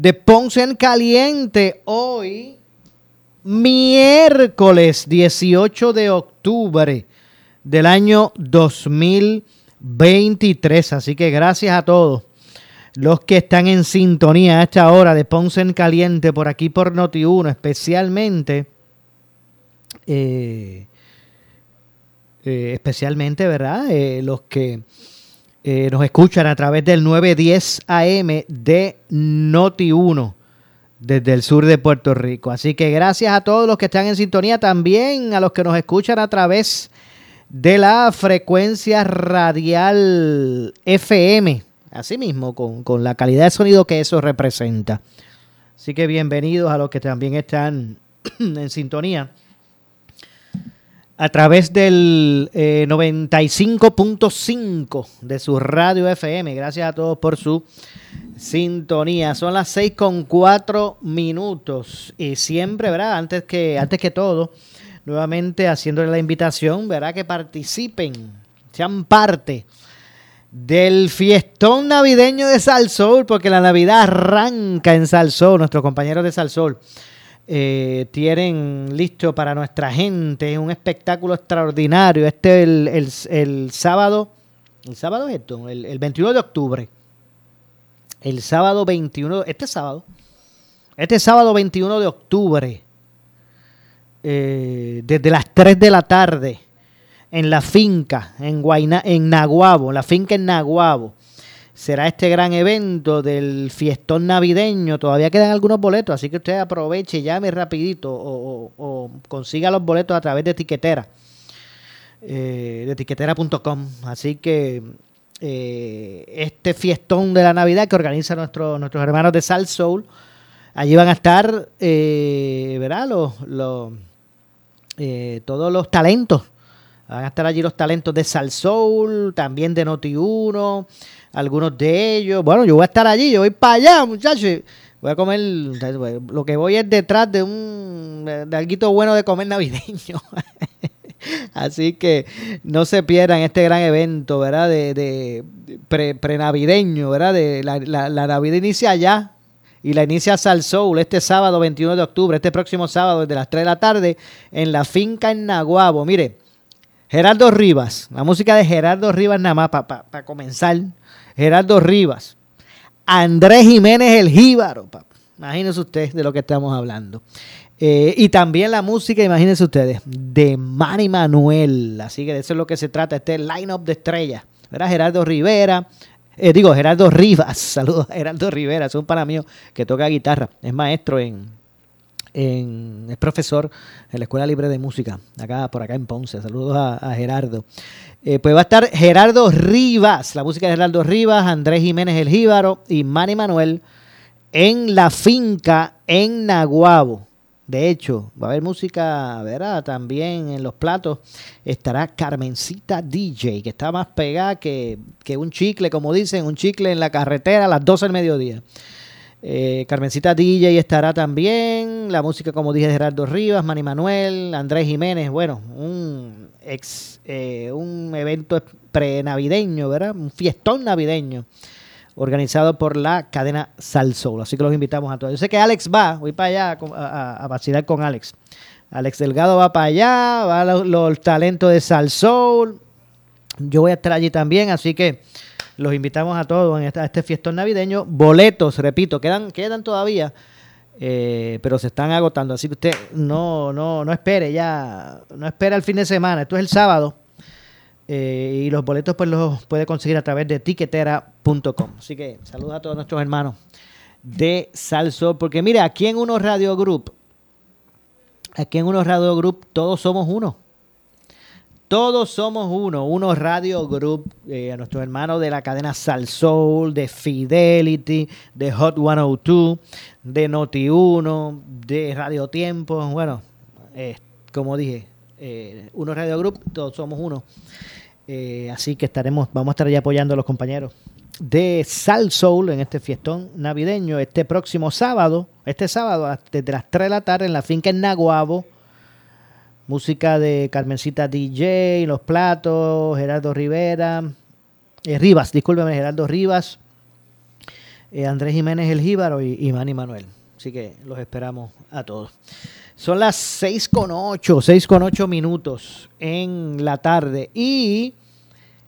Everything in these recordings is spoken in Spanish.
de Ponce en Caliente. Hoy miércoles 18 de octubre del año 2023. Así que gracias a todos los que están en sintonía a esta hora de Ponce en Caliente por aquí por Noti1, especialmente, eh, eh, especialmente, ¿verdad? Eh, los que nos escuchan a través del 910 AM de Noti1 desde el sur de Puerto Rico. Así que gracias a todos los que están en sintonía, también a los que nos escuchan a través de la frecuencia radial FM, así mismo, con, con la calidad de sonido que eso representa. Así que bienvenidos a los que también están en sintonía a través del 95.5 eh, de su radio FM. Gracias a todos por su sintonía. Son las 6 con 4 minutos. Y siempre, ¿verdad? Antes que, antes que todo, nuevamente haciéndole la invitación, ¿verdad? Que participen, sean parte del fiestón navideño de Salsol, porque la Navidad arranca en Salsol, nuestros compañeros de Salsol eh, tienen listo para nuestra gente un espectáculo extraordinario. Este es el, sábado, el sábado es esto, el, 21 de octubre. El sábado 21, este sábado, este sábado 21 de octubre, eh, desde las 3 de la tarde, en la finca, en, Guayna, en Naguabo, la finca en Naguabo será este gran evento del fiestón navideño. Todavía quedan algunos boletos, así que usted aproveche, llame rapidito o, consiga los boletos a través de etiquetera, eh, de etiquetera.com. Así que eh, este fiestón de la Navidad que organiza nuestro, nuestros hermanos de Sal Soul, allí van a estar, eh, ¿verdad? Los, eh, todos los talentos. Van a estar allí los talentos de Sal Soul, también de Noti1 algunos de ellos. Bueno, yo voy a estar allí, yo voy para allá, muchachos. Voy a comer, lo que voy es detrás de un, de algo bueno de comer navideño. Así que no se pierdan este gran evento, ¿verdad? De, de pre-navideño, ¿verdad? De la, la, Navidad inicia ya y la inicia Sal Soul este sábado 21 de octubre, este próximo sábado desde las 3 de la tarde en la finca en Naguabo. Mire, Gerardo Rivas, la música de Gerardo Rivas nada más para comenzar. Gerardo Rivas, Andrés Jiménez el Jíbaro, imagínense ustedes de lo que estamos hablando. Eh, y también la música, imagínense ustedes, de Manny Manuel. Así que de eso es lo que se trata, este line-up de estrellas. ¿verdad? Gerardo Rivera, eh, digo, Gerardo Rivas, saludos a Gerardo Rivera, es un pana mío que toca guitarra, es maestro en, es profesor en la Escuela Libre de Música, acá por acá en Ponce. Saludos a, Gerardo. Eh, pues va a estar Gerardo Rivas, la música de Gerardo Rivas, Andrés Jiménez el Jíbaro y Manny Manuel en la finca en Naguabo. De hecho, va a haber música, ¿verdad? También en los platos estará Carmencita DJ, que está más pegada que, que un chicle, como dicen, un chicle en la carretera a las 12 del mediodía. Eh, Carmencita DJ estará también. La música, como dije, de Gerardo Rivas, Manny Manuel, Andrés Jiménez. Bueno, un, ex, eh, un evento pre-navideño, ¿verdad? Un fiestón navideño organizado por la cadena Salsoul. Así que los invitamos a todos. Yo sé que Alex va, voy para allá a, vacilar con Alex. Alex Delgado va para allá, va los, los talentos de Salsoul. Yo voy a estar allí también, así que los invitamos a todos en a este fiestón navideño. Boletos, repito, quedan, quedan todavía eh, pero se están agotando. Así que usted no, no, no espere ya, no espera el fin de semana. Esto es el sábado. Eh, y los boletos pues los puede conseguir a través de tiquetera.com. Así que saludos a todos nuestros hermanos de Salso, porque mire, aquí en Uno Radio Group, aquí en Uno Radio Group todos somos uno. Todos somos uno, uno Radio Group, eh, a nuestros hermanos de la cadena Salsoul, de Fidelity, de Hot 102, de Noti1, de Radio Tiempo, bueno, eh, como dije, eh, Uno Radio Group, todos somos uno. así que estaremos, vamos a estar ahí apoyando a los compañeros de Sal Soul en este fiestón navideño este próximo sábado, este sábado desde las 3 de la tarde en la finca en Naguabo Música de Carmencita DJ, Los Platos, Gerardo Rivera, eh, Rivas, discúlpeme, Gerardo Rivas, eh, Andrés Jiménez El Jíbaro y, y Manny Manuel. Así que los esperamos a todos. Son las 6 con 8, 6 con 8 minutos en la tarde. Y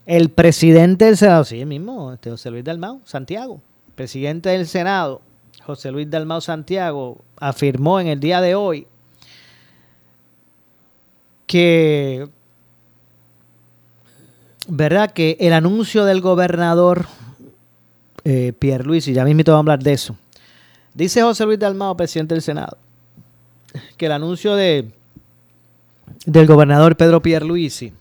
el presidente del Senado, sí, el mismo, este José Luis Dalmau, Santiago, presidente del Senado, José Luis Dalmau Santiago, afirmó en el día de hoy que, ¿verdad? Que el anuncio del gobernador eh, Pierre Luis, y ya mismo vamos a hablar de eso. Dice José Luis Dalmao, presidente del Senado, que el anuncio de, del gobernador Pedro Pierluisi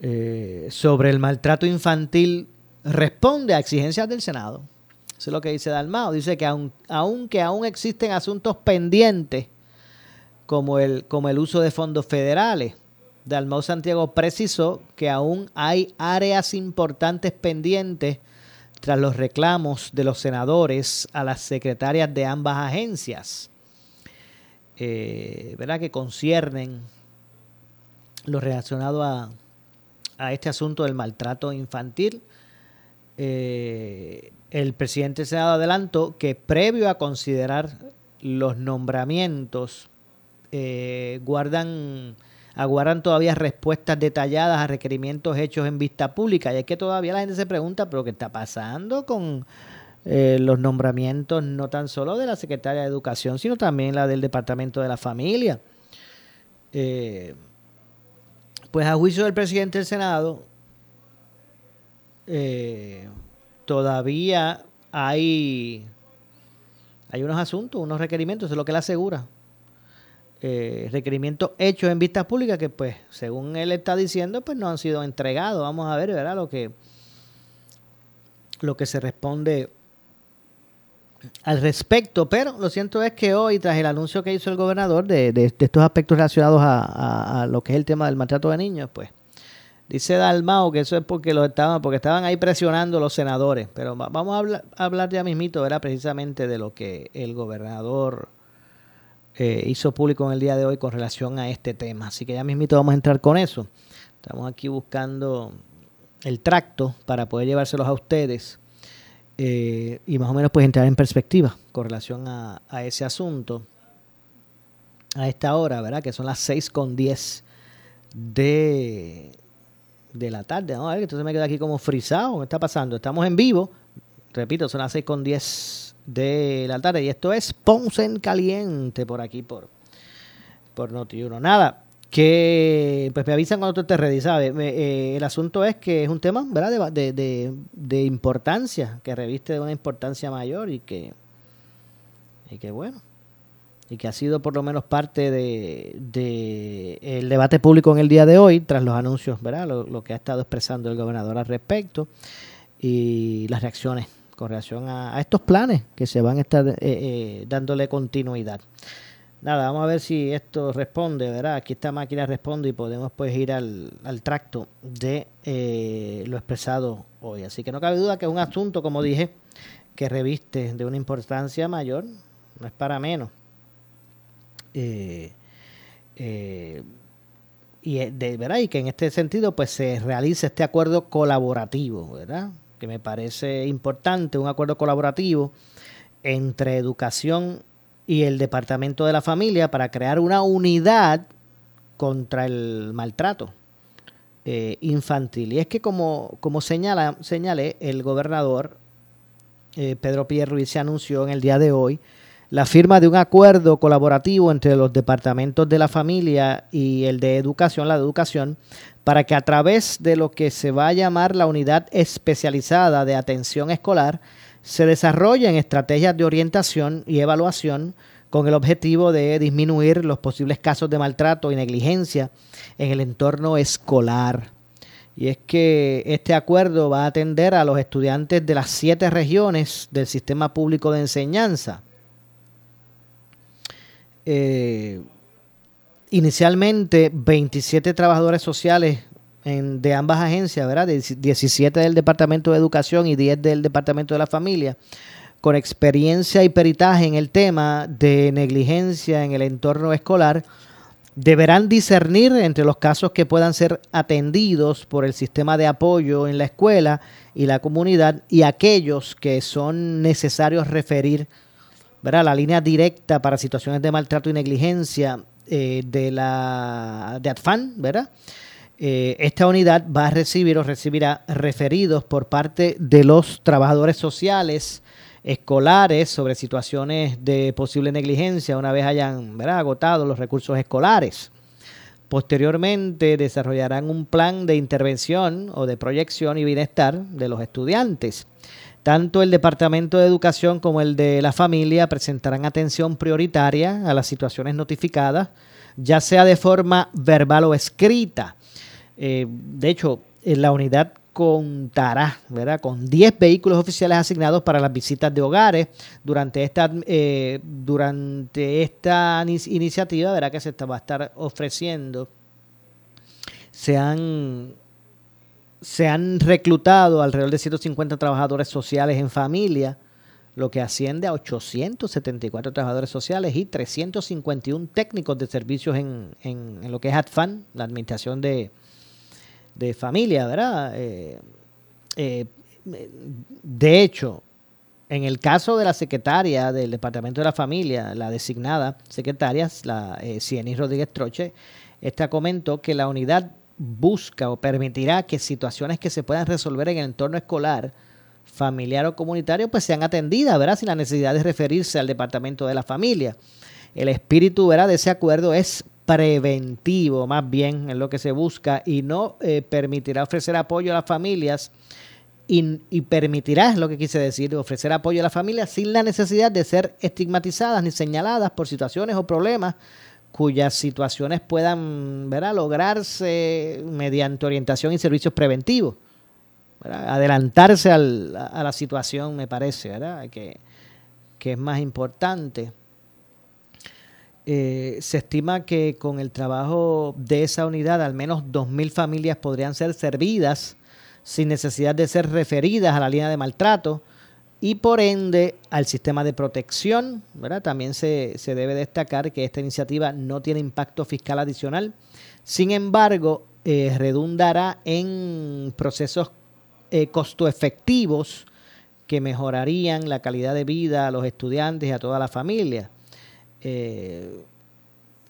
eh, sobre el maltrato infantil responde a exigencias del Senado. Eso es lo que dice Dalmao. Dice que aunque aún existen asuntos pendientes como el, como el uso de fondos federales. Dalmau Santiago precisó que aún hay áreas importantes pendientes tras los reclamos de los senadores a las secretarias de ambas agencias, eh, ¿verdad? que conciernen lo relacionado a, a, este asunto del maltrato infantil. Eh, el presidente del Senado adelantó que previo a considerar los nombramientos eh, guardan aguardan todavía respuestas detalladas a requerimientos hechos en vista pública. Y es que todavía la gente se pregunta, pero ¿qué está pasando con eh, los nombramientos no tan solo de la Secretaria de Educación, sino también la del Departamento de la Familia? Eh, pues a juicio del presidente del Senado, todavía hay, hay unos asuntos, unos requerimientos, es lo que él asegura, eh, requerimientos hechos en vistas públicas que pues según él está diciendo pues no han sido entregados. Vamos a ver verdad lo que lo que se responde al respecto. Pero lo cierto es que hoy tras el anuncio que hizo el gobernador de, estos aspectos relacionados a, lo que es el tema del maltrato de niños pues dice Dalmao que eso es porque los estaban porque estaban ahí presionando los senadores. Pero vamos a hablar, a hablar ya mismito ¿verdad? precisamente de lo que el gobernador hizo público en el día de hoy con relación a este tema. Así que ya mismito vamos a entrar con eso. Estamos aquí buscando el tracto para poder llevárselos a ustedes eh, y más o menos pues entrar en perspectiva con relación a, ese asunto a esta hora, ¿verdad? Que son las 6 con 10 de, de la tarde. Vamos a ver, entonces me queda aquí como frisado. ¿Qué está pasando? Estamos en vivo. Repito, son las 6 con 10 de la. Y esto es Ponce en Caliente por aquí, por, por Noti1. Nada, que pues me avisan cuando tú estés ready, ¿sabes? Eh, el asunto es que es un tema, ¿verdad? De, de, de, importancia, que reviste de una importancia mayor y que, y que bueno, y que ha sido por lo menos parte de, de el debate público en el día de hoy, tras los anuncios, ¿verdad? Lo, lo que ha estado expresando el gobernador al respecto y las reacciones con relación a, estos planes que se van a estar eh, eh, dándole continuidad. Nada, vamos a ver si esto responde, ¿verdad? Aquí esta máquina responde y podemos pues ir al, tracto de eh, lo expresado hoy. Así que no cabe duda que es un asunto, como dije, que reviste de una importancia mayor, no es para menos. y de verdad y que en este sentido pues se realice este acuerdo colaborativo, ¿verdad? Que me parece importante, un acuerdo colaborativo entre educación y el Departamento de la Familia para crear una unidad contra el maltrato eh, infantil. Y es que como, como señala, señalé, el gobernador eh, Pedro Pierre Ruiz se anunció en el día de hoy la firma de un acuerdo colaborativo entre los departamentos de la familia y el de educación, la de educación, para que a través de lo que se va a llamar la unidad especializada de atención escolar, se desarrollen estrategias de orientación y evaluación con el objetivo de disminuir los posibles casos de maltrato y negligencia en el entorno escolar. Y es que este acuerdo va a atender a los estudiantes de las siete regiones del sistema público de enseñanza. Eh, inicialmente, 27 trabajadores sociales de ambas agencias, ¿verdad? 17 del Departamento de Educación y 10 del Departamento de la Familia, con experiencia y peritaje en el tema de negligencia en el entorno escolar, deberán discernir entre los casos que puedan ser atendidos por el sistema de apoyo en la escuela y la comunidad y aquellos que son necesarios referir ¿verdad? la línea directa para situaciones de maltrato y negligencia eh, de la de ATFAN, ¿verdad? Eh, esta unidad va a recibir o recibirá referidos por parte de los trabajadores sociales escolares sobre situaciones de posible negligencia una vez hayan agotado los recursos escolares. Posteriormente desarrollarán un plan de intervención o de proyección y bienestar de los estudiantes. Tanto el Departamento de Educación como el de la familia presentarán atención prioritaria a las situaciones notificadas, ya sea de forma verbal o escrita. Eh, de hecho, en la unidad contará ¿verdad? con 10 vehículos oficiales asignados para las visitas de hogares durante esta, eh, durante esta iniciativa ¿verdad? que se va a estar ofreciendo. Se han, se han reclutado alrededor de 150 trabajadores sociales en familia, lo que asciende a 874 trabajadores sociales y 351 técnicos de servicios en, en, en lo que es ADFAN, la administración de, de familia, ¿verdad? Eh, eh, de hecho, en el caso de la secretaria del Departamento de la Familia, la designada secretaria, la eh, Cieny Rodríguez Troche, esta comentó que la unidad busca o permitirá que situaciones que se puedan resolver en el entorno escolar, familiar o comunitario, pues sean atendidas, ¿verdad? Sin la necesidad de referirse al Departamento de la Familia. El espíritu, ¿verdad? De ese acuerdo es preventivo, más bien es lo que se busca, y no eh, permitirá ofrecer apoyo a las familias y, permitirá, es lo que quise decir, ofrecer apoyo a las familias sin la necesidad de ser estigmatizadas ni señaladas por situaciones o problemas cuyas situaciones puedan lograrse mediante orientación y servicios preventivos. Adelantarse a la situación, me parece, ¿verdad? Que, que es más importante. Eh, se estima que con el trabajo de esa unidad al menos 2.000 familias podrían ser servidas sin necesidad de ser referidas a la línea de maltrato y por ende al sistema de protección. ¿verdad? También se, debe destacar que esta iniciativa no tiene impacto fiscal adicional. Sin embargo, eh, redundará en procesos eh, costo efectivos que mejorarían la calidad de vida a los estudiantes y a toda la familia. Eh,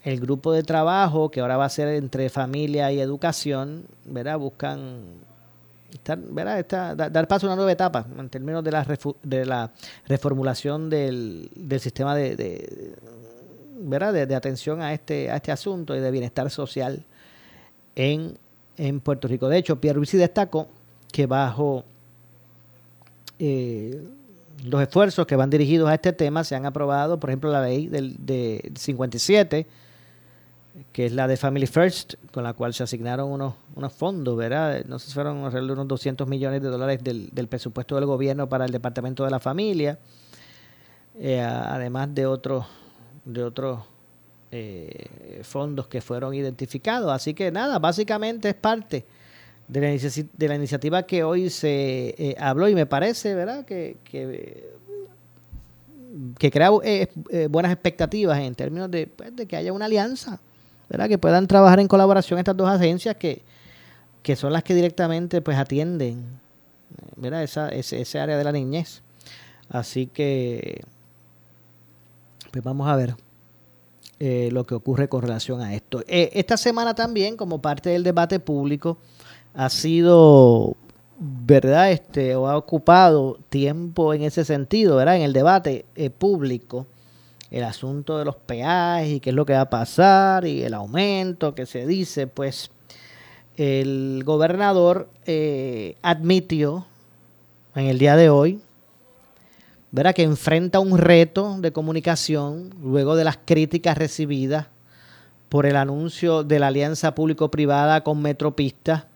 el grupo de trabajo, que ahora va a ser entre familia y educación, ¿verdad? buscan dar paso a una nueva etapa en términos de la, de la reformulación del, sistema de, ¿verdad? Atención a este, a este asunto y de bienestar social en, en Puerto Rico. De hecho, Pierre Luisi destacó que bajo eh, los esfuerzos que van dirigidos a este tema se han aprobado, por ejemplo, la ley del de 57, que es la de Family First, con la cual se asignaron unos, unos fondos, ¿verdad? No sé si fueron alrededor de unos 200 millones de dólares del, presupuesto del gobierno para el Departamento de la Familia, eh, además de otros de otros eh, fondos que fueron identificados. Así que nada, básicamente es parte de la, iniciativa que hoy se eh, habló y me parece, ¿verdad?, que, que, crea eh, eh, buenas expectativas en términos de, pues, de, que haya una alianza, ¿verdad?, que puedan trabajar en colaboración estas dos agencias que, que son las que directamente pues atienden, ¿verdad?, esa, ese, ese área de la niñez. Así que, pues vamos a ver. lo que ocurre con relación a esto. esta semana también, como parte del debate público, ha sido, ¿verdad? Este, o ha ocupado tiempo en ese sentido, ¿verdad? En el debate eh, público, el asunto de los peajes y qué es lo que va a pasar y el aumento que se dice, pues el gobernador eh, admitió en el día de hoy ¿verdad? que enfrenta un reto de comunicación luego de las críticas recibidas por el anuncio de la alianza público-privada con Metropista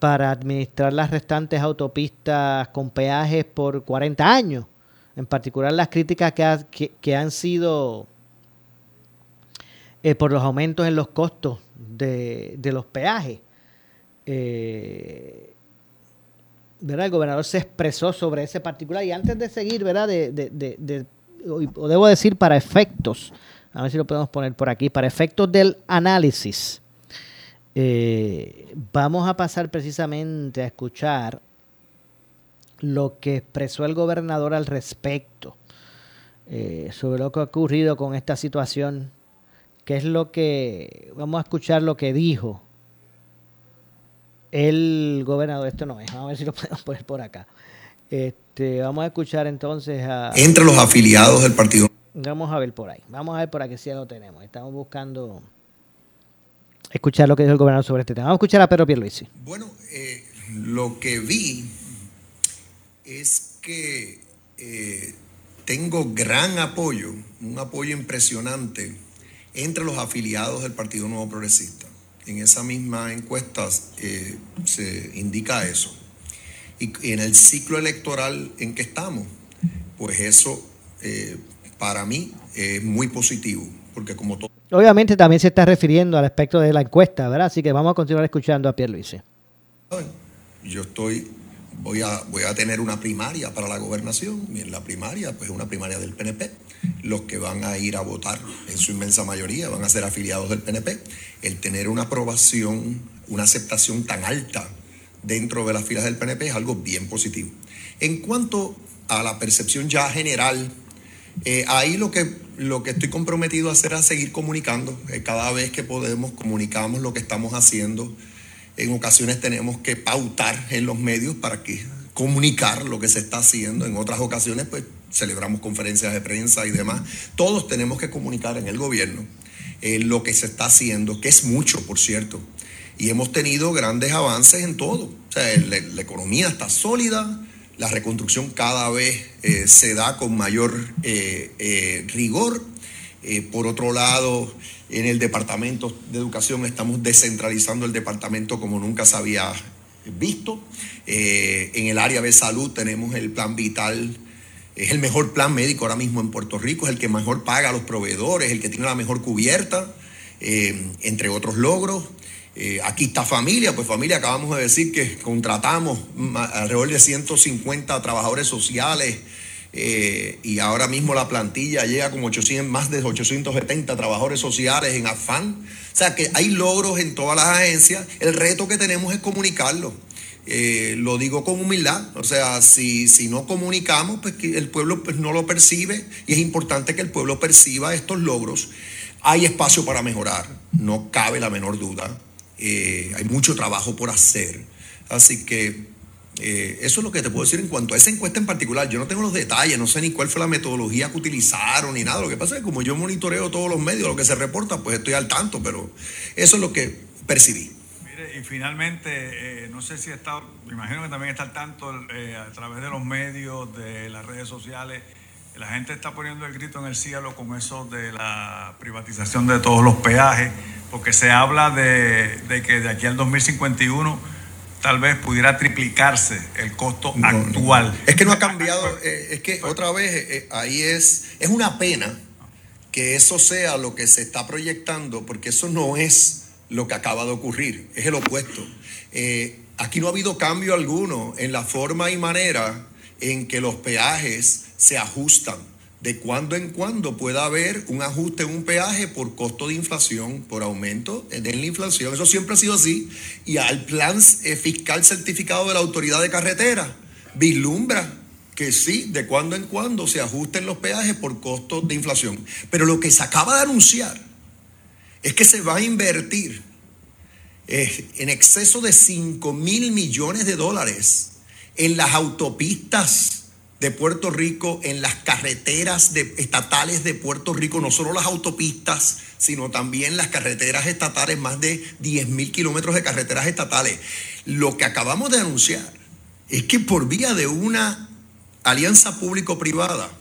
para administrar las restantes autopistas con peajes por 40 años. En particular las críticas que, han sido eh, por los aumentos en los costos de, los peajes. Eh, ¿verdad? El gobernador se expresó sobre ese particular y antes de seguir, ¿verdad? De, o debo decir para efectos, a ver si lo podemos poner por aquí, para efectos del análisis, eh, vamos a pasar precisamente a escuchar lo que expresó el gobernador al respecto eh, sobre lo que ha ocurrido con esta situación, que es lo que, vamos a escuchar lo que dijo el gobernador, esto no es, vamos a ver si lo podemos poner por acá. Este, vamos a escuchar entonces a... Entre los afiliados del partido. Vamos a ver por ahí, vamos a ver por aquí si ya lo tenemos. Estamos buscando escuchar lo que dijo el gobernador sobre este tema. Vamos a escuchar a Pedro Pierluisi. Bueno, eh, lo que vi es que eh, tengo gran apoyo, un apoyo impresionante entre los afiliados del Partido Nuevo Progresista en esa misma encuesta eh, se indica eso. Y en el ciclo electoral en que estamos, pues eso eh, para mí es muy positivo, porque como todo... Obviamente también se está refiriendo al aspecto de la encuesta, ¿verdad? Así que vamos a continuar escuchando a Pierre Luis. Yo estoy voy a, voy a tener una primaria para la gobernación y en la primaria, pues una primaria del PNP. Los que van a ir a votar, en su inmensa mayoría, van a ser afiliados del PNP. El tener una aprobación, una aceptación tan alta dentro de las filas del PNP es algo bien positivo. En cuanto a la percepción ya general, eh, ahí lo que, lo que estoy comprometido a hacer es seguir comunicando. Eh, cada vez que podemos, comunicamos lo que estamos haciendo en ocasiones tenemos que pautar en los medios para que comunicar lo que se está haciendo. En otras ocasiones, pues celebramos conferencias de prensa y demás. Todos tenemos que comunicar en el gobierno eh, lo que se está haciendo, que es mucho, por cierto. Y hemos tenido grandes avances en todo. O sea, la, economía está sólida, la reconstrucción cada vez eh, se da con mayor eh, rigor. Por otro lado, en el Departamento de Educación estamos descentralizando el departamento como nunca se había visto. Eh, en el área de salud tenemos el plan vital, es el mejor plan médico ahora mismo en Puerto Rico, es el que mejor paga a los proveedores, el que tiene la mejor cubierta, eh, entre otros logros. Eh, aquí está familia, pues familia, acabamos de decir que contratamos alrededor de 150 trabajadores sociales eh, y ahora mismo la plantilla llega como 800, más de 870 trabajadores sociales en afán. O sea que hay logros en todas las agencias. El reto que tenemos es comunicarlo. Eh, lo digo con humildad, o sea, si, si no comunicamos, pues el pueblo pues, no lo percibe y es importante que el pueblo perciba estos logros. Hay espacio para mejorar, no cabe la menor duda. Eh, hay mucho trabajo por hacer. Así que eh, eso es lo que te puedo decir en cuanto a esa encuesta en particular. Yo no tengo los detalles, no sé ni cuál fue la metodología que utilizaron ni nada. Lo que pasa es que como yo monitoreo todos los medios, lo que se reporta, pues estoy al tanto, pero eso es lo que percibí. Mire, y finalmente, eh, no sé si está, me imagino que también está al tanto eh, a través de los medios, de las redes sociales. La gente está poniendo el grito en el cielo con eso de la privatización de todos los peajes, porque se habla de, de que de aquí al 2051 tal vez pudiera triplicarse el costo actual. Es que no ha cambiado, eh, es que otra vez eh, eh, ahí es, es una pena que eso sea lo que se está proyectando, porque eso no es lo que acaba de ocurrir, es el opuesto. aquí no ha habido cambio alguno en la forma y manera en que los peajes se ajustan de cuando en cuando pueda haber un ajuste en un peaje por costo de inflación, por aumento en la inflación. Eso siempre ha sido así. Y al plan eh, fiscal certificado de la autoridad de carretera vislumbra que sí, de cuando en cuando se ajusten los peajes por costo de inflación. Pero lo que se acaba de anunciar es que se va a invertir eh, en exceso de 5 mil millones de dólares en las autopistas de Puerto Rico en las carreteras estatales de Puerto Rico, no solo las autopistas, sino también las carreteras estatales, más de 10 mil kilómetros de carreteras estatales. Lo que acabamos de anunciar es que por vía de una alianza público-privada,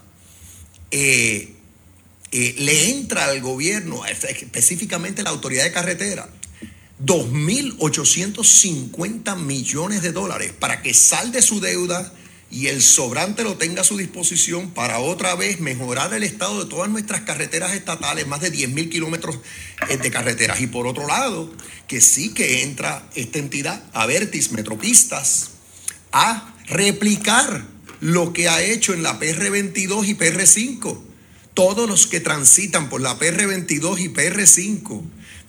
eh, eh, le entra al gobierno, específicamente la autoridad de carretera, 2.850 millones de dólares para que salde su deuda y el sobrante lo tenga a su disposición para otra vez mejorar el estado de todas nuestras carreteras estatales, más de 10.000 kilómetros eh, de carreteras. Y por otro lado, que sí que entra esta entidad, Avertis Metropistas, a replicar lo que ha hecho en la PR22 y PR5. Todos los que transitan por la PR22 y PR5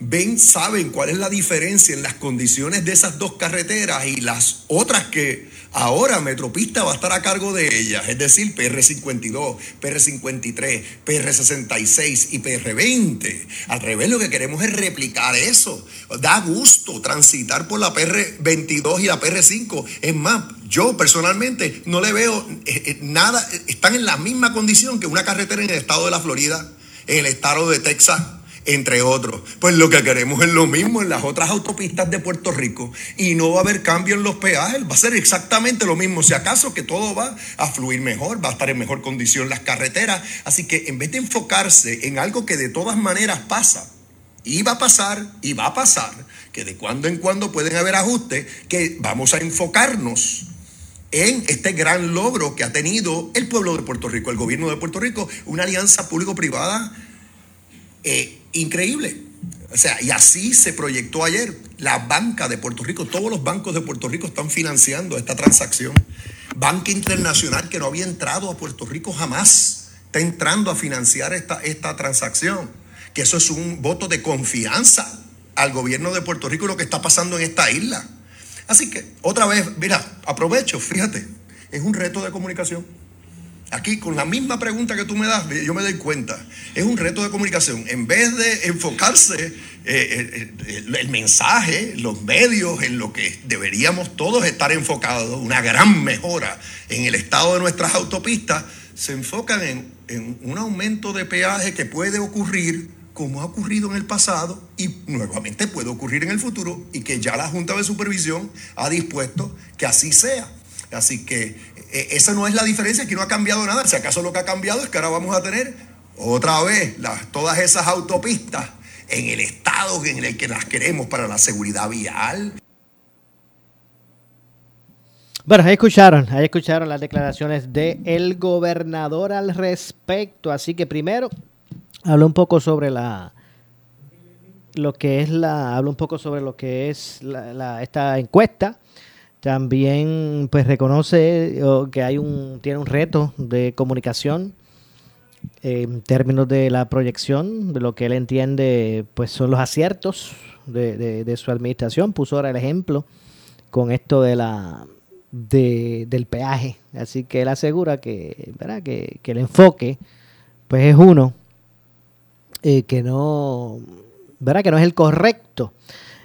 ven, saben cuál es la diferencia en las condiciones de esas dos carreteras y las otras que ahora Metropista va a estar a cargo de ellas, es decir, PR52, PR53, PR66 y PR20. Al revés, lo que queremos es replicar eso. Da gusto transitar por la PR22 y la PR5. Es más, yo personalmente no le veo eh, eh, nada, están en la misma condición que una carretera en el estado de la Florida, en el estado de Texas entre otros. Pues lo que queremos es lo mismo en las otras autopistas de Puerto Rico y no va a haber cambio en los peajes, va a ser exactamente lo mismo, si acaso que todo va a fluir mejor, va a estar en mejor condición las carreteras, así que en vez de enfocarse en algo que de todas maneras pasa, y va a pasar y va a pasar, que de cuando en cuando pueden haber ajustes, que vamos a enfocarnos en este gran logro que ha tenido el pueblo de Puerto Rico, el gobierno de Puerto Rico, una alianza público-privada eh, increíble. O sea, y así se proyectó ayer. La banca de Puerto Rico, todos los bancos de Puerto Rico están financiando esta transacción. Banca Internacional que no había entrado a Puerto Rico jamás, está entrando a financiar esta, esta transacción. Que eso es un voto de confianza al gobierno de Puerto Rico y lo que está pasando en esta isla. Así que, otra vez, mira, aprovecho, fíjate, es un reto de comunicación. Aquí, con la misma pregunta que tú me das, yo me doy cuenta. Es un reto de comunicación. En vez de enfocarse eh, eh, eh, el mensaje, los medios, en lo que deberíamos todos estar enfocados, una gran mejora en el estado de nuestras autopistas, se enfocan en, en un aumento de peaje que puede ocurrir como ha ocurrido en el pasado y nuevamente puede ocurrir en el futuro y que ya la Junta de Supervisión ha dispuesto que así sea. Así que eh, esa no es la diferencia, que no ha cambiado nada. Si acaso lo que ha cambiado es que ahora vamos a tener otra vez las, todas esas autopistas en el estado en el que las queremos para la seguridad vial. Bueno, ahí escucharon, ahí escucharon las declaraciones del gobernador al respecto. Así que primero hablo un poco sobre la lo que es la hablo un poco sobre lo que es esta encuesta también pues reconoce que hay un, tiene un reto de comunicación en términos de la proyección, de lo que él entiende pues son los aciertos de, su administración. Puso ahora el ejemplo con esto de la de, del peaje. Así que él asegura que, ¿verdad? que, el enfoque pues es uno eh, que no ¿verdad? que no es el correcto.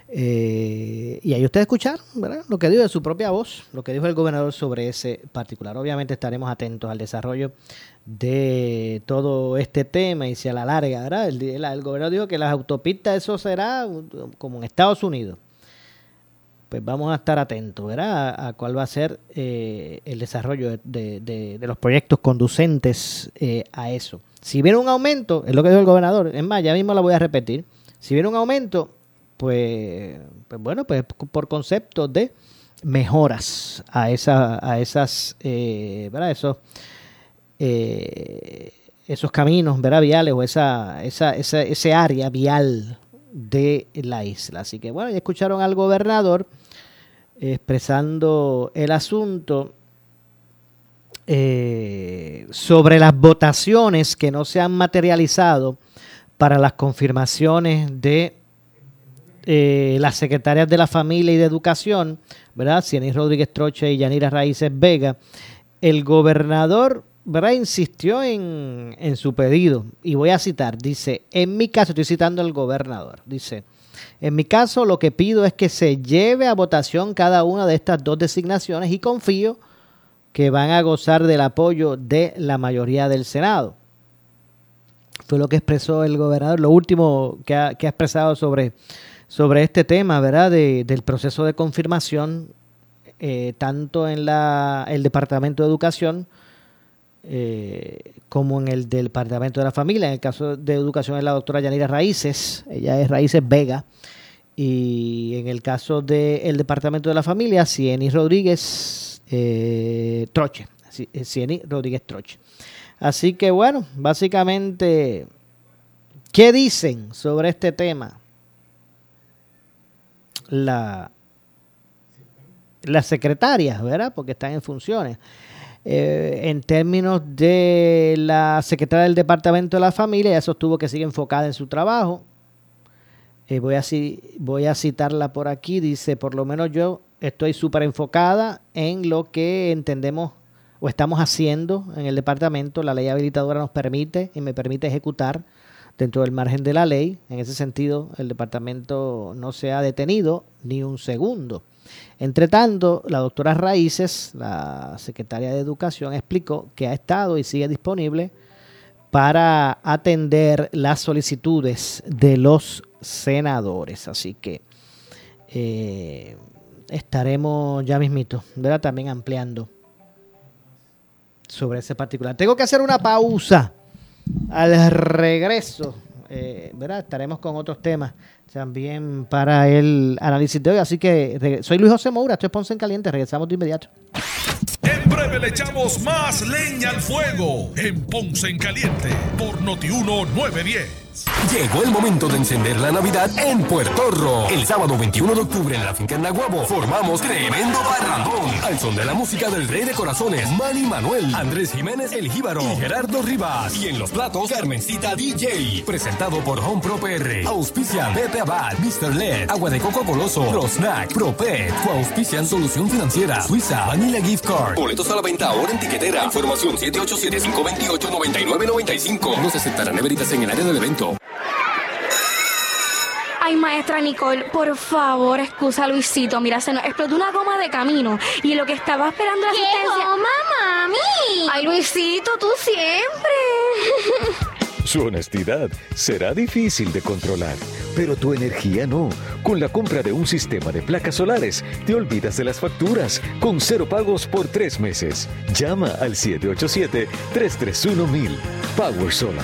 Eh, y ahí ustedes escucharon lo que dijo de su propia voz, lo que dijo el gobernador sobre ese particular. Obviamente estaremos atentos al desarrollo de todo este tema y si a la larga, ¿verdad? El, el, gobernador dijo que las autopistas eso será como en Estados Unidos. Pues vamos a estar atentos, ¿verdad? A, cuál va a ser eh, el desarrollo de, los proyectos conducentes eh, a eso. Si viene un aumento, es lo que dijo el gobernador, es más, ya mismo lo voy a repetir, si viene un aumento, pues, pues, bueno, pues por concepto de mejoras a, esa, a esas, eh, ¿verdad? Esos, eh, esos caminos, ¿verdad? Viales o esa, esa, esa, ese área vial de la isla. Así que bueno, ya escucharon al gobernador expresando el asunto eh, sobre las votaciones que no se han materializado para las confirmaciones de eh, las secretarias de la Familia y de Educación, ¿verdad? Cienis Rodríguez Troche y Yanira Raíces Vega, el gobernador, ¿verdad? Insistió en, en su pedido. Y voy a citar, dice, en mi caso, estoy citando al gobernador, dice, en mi caso lo que pido es que se lleve a votación cada una de estas dos designaciones y confío que van a gozar del apoyo de la mayoría del Senado. Fue lo que expresó el gobernador, lo último que ha, expresado sobre, sobre este tema, ¿verdad? del proceso de confirmación, eh, tanto en la, el Departamento de Educación eh, como en el Departamento de la Familia. En el caso de Educación es la doctora Yanira Raíces, ella es Raíces Vega. Y en el caso del Departamento de la Familia, Cieny Rodríguez eh, Troche. Cieny Rodríguez Troche. Así que bueno, básicamente, ¿qué dicen sobre este tema? La, las secretarias, ¿verdad? Porque están en funciones. Eh, en términos de la secretaria del Departamento de la Familia, ella sostuvo que sigue enfocada en su trabajo. Eh, voy, a, voy a citarla por aquí. Dice, por lo menos yo estoy súper enfocada en lo que entendemos o estamos haciendo en el departamento. La ley habilitadora nos permite y me permite ejecutar dentro del margen de la ley. En ese sentido, el departamento no se ha detenido ni un segundo. Entre tanto, la doctora Raíces, la secretaria de Educación, explicó que ha estado y sigue disponible para atender las solicitudes de los senadores. Así que eh, estaremos ya mismito, ¿verdad? También ampliando sobre ese particular. Tengo que hacer una pausa al regreso, eh, ¿verdad? Estaremos con otros temas también para el análisis de hoy. Así que soy Luis José Moura, estoy Ponce en Caliente, regresamos de inmediato. En breve le echamos más leña al fuego en Ponce en Caliente por Notiuno 910. Llegó el momento de encender la Navidad en Puerto Rico. El sábado 21 de octubre en la finca Naguabo formamos tremendo barrandón. Al son de la música del Rey de Corazones, Manny Manuel, Andrés Jiménez El Jíbaro y Gerardo Rivas. Y en los platos, Carmencita DJ. Presentado por Home Pro PR. Auspician Pepe Abad, Mr. LED, Agua de Coco Coloso, Pro Snack, Propet. Auspician Solución Financiera, Suiza, Vanilla Gift Card. Boletos a la venta ahora en tiquetera. Información 787-528-9995. No se aceptarán neveritas en el área del evento. Ay, maestra Nicole, por favor, excusa Luisito. Mira, se nos explotó una goma de camino y lo que estaba esperando la asistencia. ¿Qué goma, mami? Ay, Luisito, tú siempre. Su honestidad será difícil de controlar, pero tu energía no. Con la compra de un sistema de placas solares, te olvidas de las facturas, con cero pagos por tres meses. Llama al 787-331-1000. Power Solar.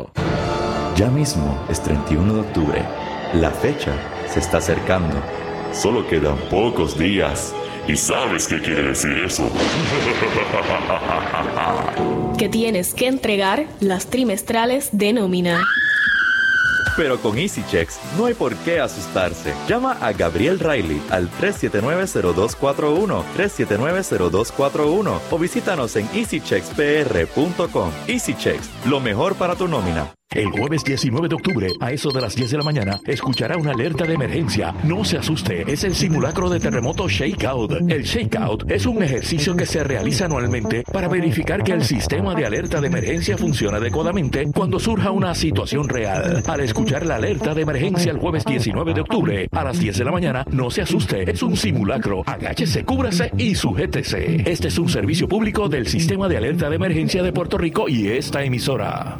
Ya mismo es 31 de octubre. La fecha se está acercando. Solo quedan pocos días. ¿Y sabes qué quiere decir eso? que tienes que entregar las trimestrales de nómina. Pero con EasyChecks no hay por qué asustarse. Llama a Gabriel Riley al 379-0241, 379-0241 o visítanos en easycheckspr.com. EasyChecks, lo mejor para tu nómina. El jueves 19 de octubre, a eso de las 10 de la mañana, escuchará una alerta de emergencia. No se asuste, es el simulacro de terremoto Shakeout. El Shakeout es un ejercicio que se realiza anualmente para verificar que el sistema de alerta de emergencia funciona adecuadamente cuando surja una situación real. Al escuchar la alerta de emergencia el jueves 19 de octubre, a las 10 de la mañana, no se asuste, es un simulacro. Agáchese, cúbrase y sujétese. Este es un servicio público del sistema de alerta de emergencia de Puerto Rico y esta emisora.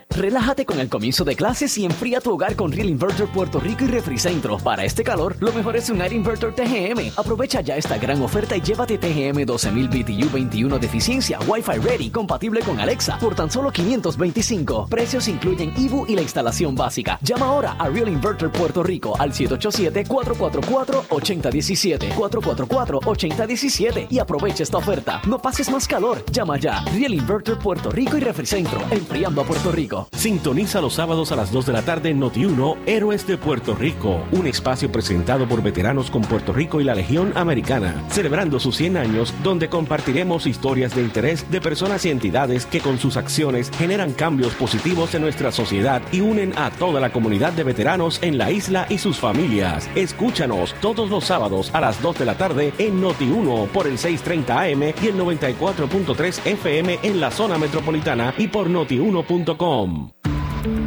Relájate con el comienzo de clases y enfría tu hogar con Real Inverter Puerto Rico y Refricentro. Para este calor, lo mejor es un Air Inverter TGM. Aprovecha ya esta gran oferta y llévate TGM 12000 BTU 21 de eficiencia, Wi-Fi ready, compatible con Alexa, por tan solo 525. Precios incluyen IBU y la instalación básica. Llama ahora a Real Inverter Puerto Rico al 787-444-8017. 444-8017 y aprovecha esta oferta. No pases más calor. Llama ya. Real Inverter Puerto Rico y Refricentro. Enfriando a Puerto Rico. Sintoniza los sábados a las 2 de la tarde en Noti1 Héroes de Puerto Rico, un espacio presentado por veteranos con Puerto Rico y la Legión Americana, celebrando sus 100 años donde compartiremos historias de interés de personas y entidades que con sus acciones generan cambios positivos en nuestra sociedad y unen a toda la comunidad de veteranos en la isla y sus familias. Escúchanos todos los sábados a las 2 de la tarde en Noti1 por el 630 AM y el 94.3 FM en la zona metropolitana y por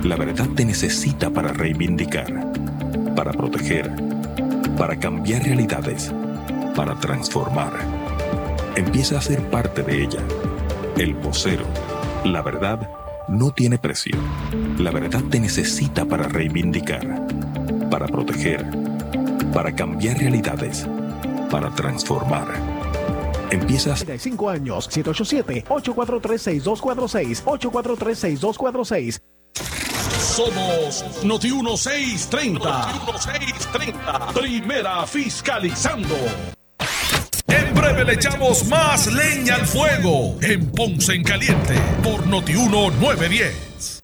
La verdad te necesita para reivindicar, para proteger, para cambiar realidades, para transformar. Empieza a ser parte de ella. El vocero. La verdad no tiene precio. La verdad te necesita para reivindicar, para proteger, para cambiar realidades, para transformar. Empieza a 35 años, 787-843-6246, 843-6246. Somos Noti 1630. Noti 1630. Primera fiscalizando. En breve le echamos más leña al fuego en Ponce en Caliente por Noti 910.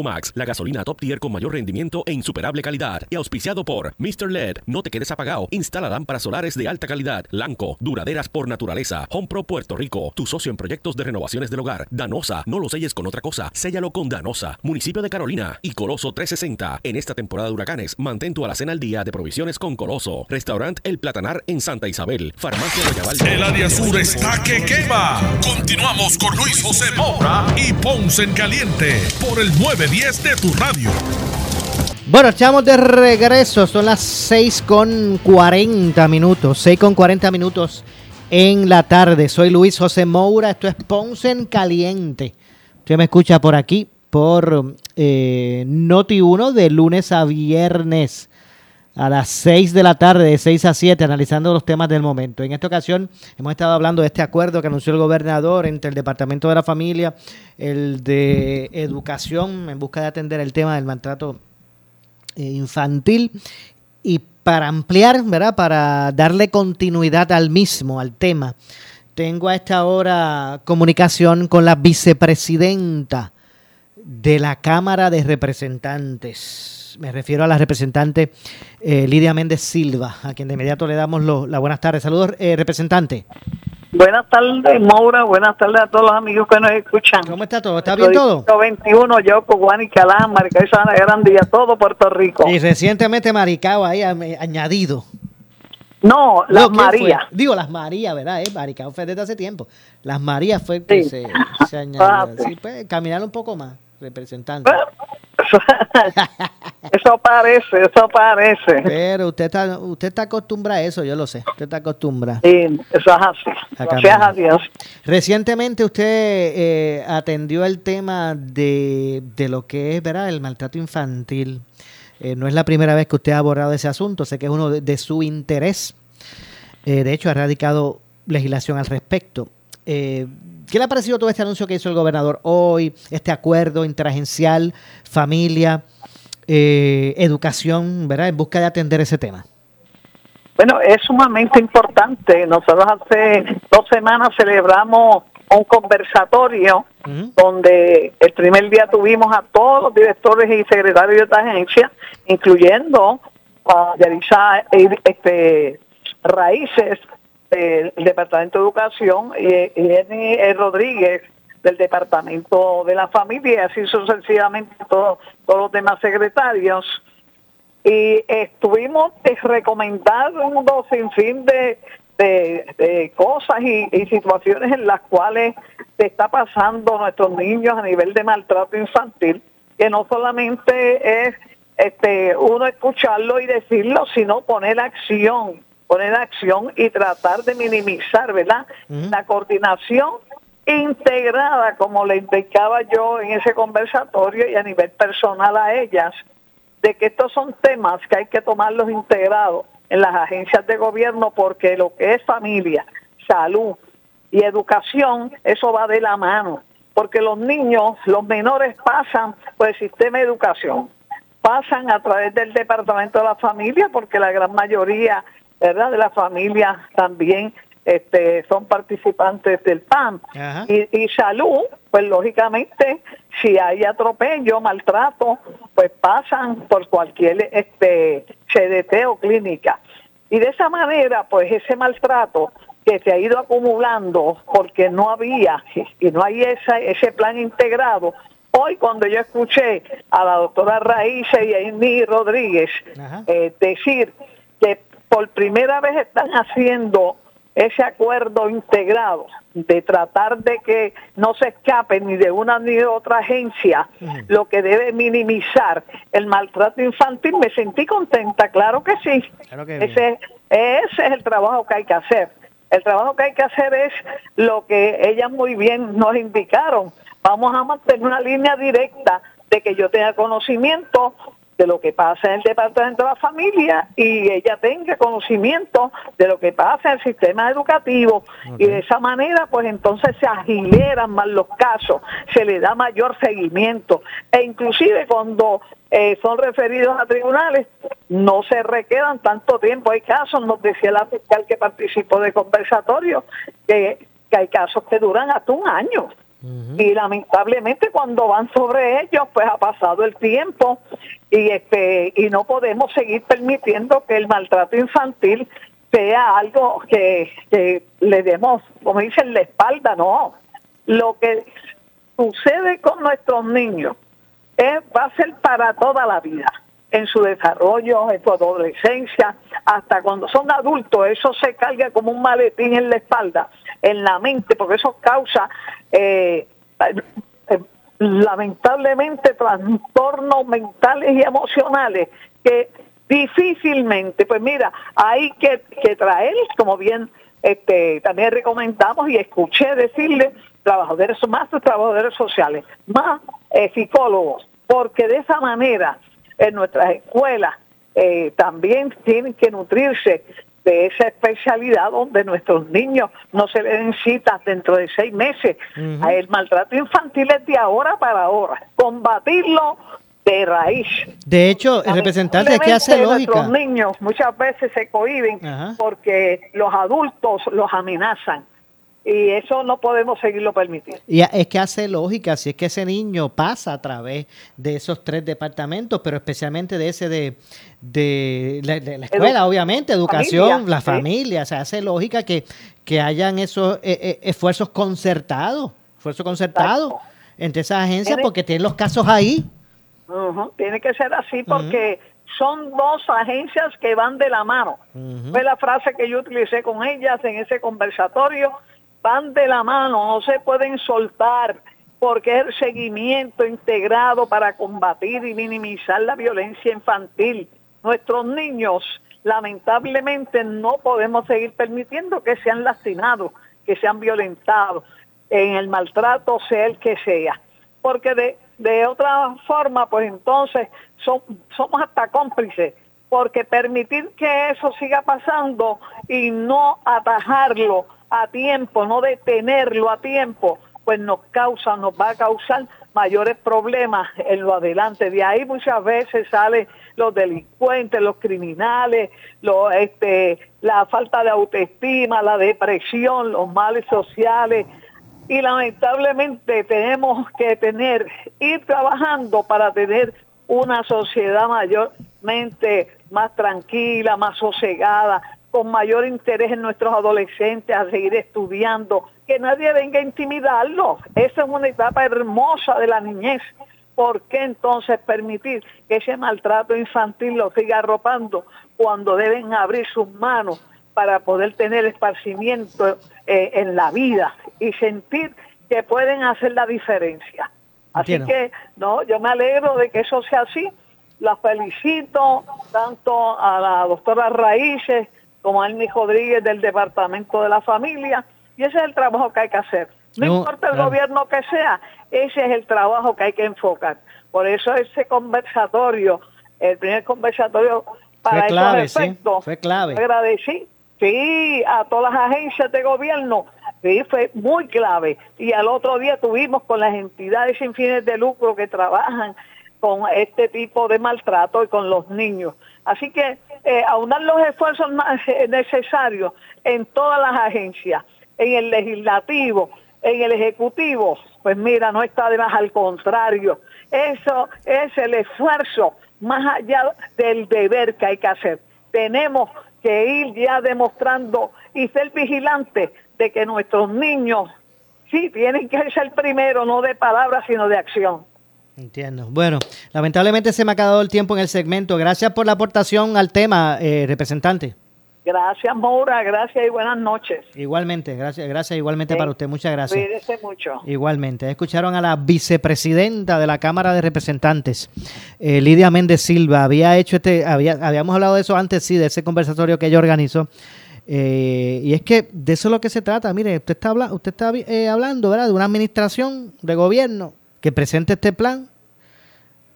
Ecomax, la gasolina top tier con mayor rendimiento e insuperable calidad. Y auspiciado por Mr. LED, no te quedes apagado. Instala lámparas solares de alta calidad, Lanco, duraderas por naturaleza. Home Pro Puerto Rico, tu socio en proyectos de renovaciones del hogar. Danosa, no lo selles con otra cosa, séllalo con Danosa. Municipio de Carolina y Coloso 360. En esta temporada de huracanes, mantén tu alacena al día de provisiones con Coloso. Restaurant El Platanar en Santa Isabel. Farmacia Guayabal. El área sur está que quema. Continuamos con Luis José Moura y Ponce en Caliente por el 910 de tu radio. Bueno, estamos de regreso. Son las 6 con 40 minutos. 6 con 40 minutos en la tarde. Soy Luis José Moura. Esto es Ponce en Caliente. Usted me escucha por aquí, por eh, Noti 1, de lunes a viernes a las 6 de la tarde, de 6 a 7, analizando los temas del momento. En esta ocasión hemos estado hablando de este acuerdo que anunció el gobernador entre el Departamento de la Familia, el de Educación, en busca de atender el tema del maltrato eh, infantil y para ampliar, ¿verdad? Para darle continuidad al mismo, al tema. Tengo a esta hora comunicación con la vicepresidenta de la Cámara de Representantes. Me refiero a la representante eh, Lidia Méndez Silva, a quien de inmediato le damos lo- las buenas tardes. Saludos, eh, representante. Buenas tardes, Maura. Buenas tardes a todos los amigos que nos escuchan. ¿Cómo está todo? ¿Está bien todo? 21, Yoko, Guani, Calán, Maricay, Sana Grande y a todo Puerto Rico. Y recientemente Maricao ahí a- añadido. No, las ¿quién fue? Marías. Digo, las Marías, ¿verdad? Eh? Maricao fue desde hace tiempo. Las Marías fue el que Sí. se, se añadió. Ah, Sí, pues, caminar un poco más, representante. Eso parece, eso parece. Pero usted está, usted está acostumbrado a eso, yo lo sé. Usted está acostumbrado. Sí, eso es así. Gracias a Dios. Recientemente usted eh, atendió el tema de, de lo que es ¿verdad? el maltrato infantil. Eh, no es la primera vez que usted ha abordado ese asunto, sé que es uno de, de su interés. Eh, de hecho, ha radicado legislación al respecto. Eh, ¿Qué le ha parecido todo este anuncio que hizo el gobernador hoy, este acuerdo interagencial, familia, eh, educación, ¿verdad? En busca de atender ese tema. Bueno, es sumamente importante. Nosotros hace dos semanas celebramos un conversatorio donde el primer día tuvimos a todos los directores y secretarios de esta agencia, incluyendo a Yarisa este, Raíces del Departamento de Educación y, y Jenny eh, Rodríguez del Departamento de la Familia así sucesivamente todos, todos los demás secretarios. Y estuvimos eh, recomendando sin fin de, de, de cosas y, y situaciones en las cuales se está pasando nuestros niños a nivel de maltrato infantil, que no solamente es este uno escucharlo y decirlo, sino poner acción, poner acción y tratar de minimizar, ¿verdad? La coordinación integrada, como le indicaba yo en ese conversatorio y a nivel personal a ellas, de que estos son temas que hay que tomarlos integrados en las agencias de gobierno porque lo que es familia, salud y educación, eso va de la mano, porque los niños, los menores pasan por el sistema de educación, pasan a través del departamento de la familia, porque la gran mayoría ¿verdad? de la familia también este, son participantes del PAN. Y, y salud, pues lógicamente, si hay atropello, maltrato, pues pasan por cualquier este, CDT o clínica. Y de esa manera, pues ese maltrato que se ha ido acumulando porque no había y no hay esa, ese plan integrado, Hoy cuando yo escuché a la doctora Raíces y a Amy Rodríguez eh, decir que por primera vez están haciendo ese acuerdo integrado de tratar de que no se escape ni de una ni de otra agencia lo que debe minimizar el maltrato infantil, me sentí contenta, claro que sí. ese, ese es el trabajo que hay que hacer. El trabajo que hay que hacer es lo que ellas muy bien nos indicaron. Vamos a mantener una línea directa de que yo tenga conocimiento de lo que pasa en el departamento de la familia y ella tenga conocimiento de lo que pasa en el sistema educativo y de esa manera pues entonces se agileran más los casos, se le da mayor seguimiento e inclusive cuando eh, son referidos a tribunales no se requedan tanto tiempo. Hay casos, nos decía la fiscal que participó de conversatorio, que, que hay casos que duran hasta un año. Y lamentablemente cuando van sobre ellos, pues ha pasado el tiempo y este y no podemos seguir permitiendo que el maltrato infantil sea algo que, que le demos, como dicen, la espalda, no. Lo que sucede con nuestros niños es, va a ser para toda la vida, en su desarrollo, en su adolescencia, hasta cuando son adultos, eso se carga como un maletín en la espalda, en la mente, porque eso causa eh, eh, lamentablemente trastornos mentales y emocionales que difícilmente, pues mira, hay que, que traer, como bien este, también recomendamos y escuché decirle, trabajadores, más trabajadores sociales, más eh, psicólogos, porque de esa manera en nuestras escuelas eh, también tienen que nutrirse de esa especialidad donde nuestros niños no se les den citas dentro de seis meses. El maltrato infantil es de ahora para ahora. Combatirlo de raíz. De hecho, el representante es que hace lógica. Nuestros niños muchas veces se cohiben porque los adultos los amenazan y eso no podemos seguirlo permitiendo. Y es que hace lógica, si es que ese niño pasa a través de esos tres departamentos, pero especialmente de ese de, de, la, escuela, obviamente, educación, la familia, o sea, hace lógica que, que hayan esos eh, eh, esfuerzos concertados, esfuerzos concertados entre esas agencias porque tienen los casos ahí. Tiene que ser así porque son dos agencias que van de la mano. Fue la frase que yo utilicé con ellas en ese conversatorio van de la mano, no se pueden soltar porque es el seguimiento integrado para combatir y minimizar la violencia infantil. Nuestros niños, lamentablemente, no podemos seguir permitiendo que sean lastimados, que sean violentados en el maltrato, sea el que sea. Porque de, de otra forma, pues entonces somos hasta cómplices, porque permitir que eso siga pasando y no atajarlo a tiempo, no detenerlo a tiempo, pues nos causa, nos va a causar mayores problemas en lo adelante. De ahí muchas veces salen los delincuentes, los criminales, este, la falta de autoestima, la depresión, los males sociales. Y lamentablemente tenemos que tener, ir trabajando para tener una sociedad mayormente más tranquila, más sosegada, con mayor interés en nuestros adolescentes a seguir estudiando, que nadie venga a intimidarlos. Esa es una etapa hermosa de la niñez. ¿Por qué entonces permitir que ese maltrato infantil lo siga arropando cuando deben abrir sus manos para poder tener esparcimiento eh, en la vida y sentir que pueden hacer la diferencia? Así Entiendo. que, no, yo me alegro de que eso sea así. La felicito tanto a la doctora Raíces como a Elmi Rodríguez del Departamento de la Familia. Y ese es el trabajo que hay que hacer. No, No, importa el gobierno que sea, ese es el trabajo que hay que enfocar. Por eso ese conversatorio, el primer conversatorio para Fue clave, esos sí, fue clave. agradecí, sí, a todas las agencias de gobierno, sí, fue muy clave. Y al otro día tuvimos con las entidades sin fines de lucro que trabajan con este tipo de maltrato y con los niños. Así que eh, aunar los esfuerzos eh, necesarios en todas las agencias, en el legislativo, en el ejecutivo, pues mira, no está de más, al contrario, eso es el esfuerzo más allá del deber que hay que hacer. Tenemos que ir ya demostrando y ser vigilantes de que nuestros niños sí tienen que ser primero, no de palabras, sino de acción. Entiendo. Bueno, lamentablemente se me ha acabado el tiempo en el segmento. Gracias por la aportación al tema, eh, representante. Gracias, Maura, gracias y buenas noches. Igualmente, gracias, gracias igualmente Sí. para usted. Muchas gracias. Cuídese mucho. Igualmente. Escucharon a la vicepresidenta de la Cámara de Representantes, eh, Lidia Méndez Silva. Había hecho este, había, habíamos hablado de eso antes, sí, de ese conversatorio que ella organizó. Eh, y es que de eso es lo que se trata. Mire, usted está, habla, usted está eh, hablando, ¿verdad? De una administración de gobierno que presente este plan.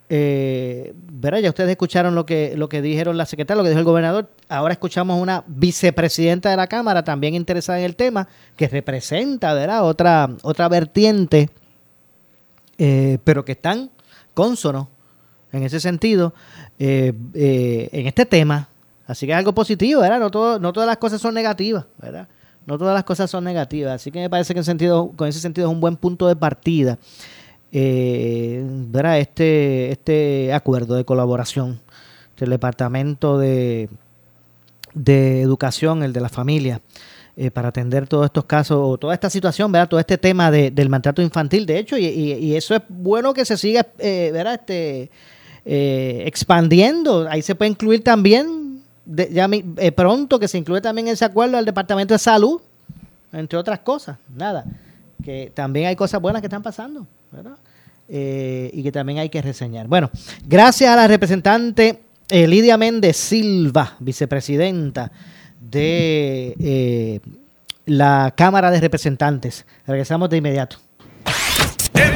Eh. Ya ustedes escucharon lo que, lo que dijeron la secretaria, lo que dijo el gobernador. Ahora escuchamos una vicepresidenta de la Cámara también interesada en el tema, que representa, ¿verdad? Otra, otra vertiente, eh, pero que están cónsonos en ese sentido, eh, eh, en este tema. Así que es algo positivo, ¿verdad? No, todo, no todas las cosas son negativas, ¿verdad? No todas las cosas son negativas. Así que me parece que en sentido, con ese sentido es un buen punto de partida. Eh. Este, este acuerdo de colaboración del Departamento de, de Educación, el de la familia, eh, para atender todos estos casos, o toda esta situación, ¿verdad? Todo este tema de- del maltrato infantil, de hecho, y, y- eso es bueno que se siga, eh, ¿verdad? Este, eh, expandiendo. Ahí se puede incluir también, ya eh, pronto que se incluye también ese acuerdo al Departamento de Salud, entre otras cosas. Nada, que también hay cosas buenas que están pasando, Eh, y que también hay que reseñar. Bueno, gracias a la representante eh, Lidia Méndez Silva, vicepresidenta de eh, la Cámara de Representantes. Regresamos de inmediato.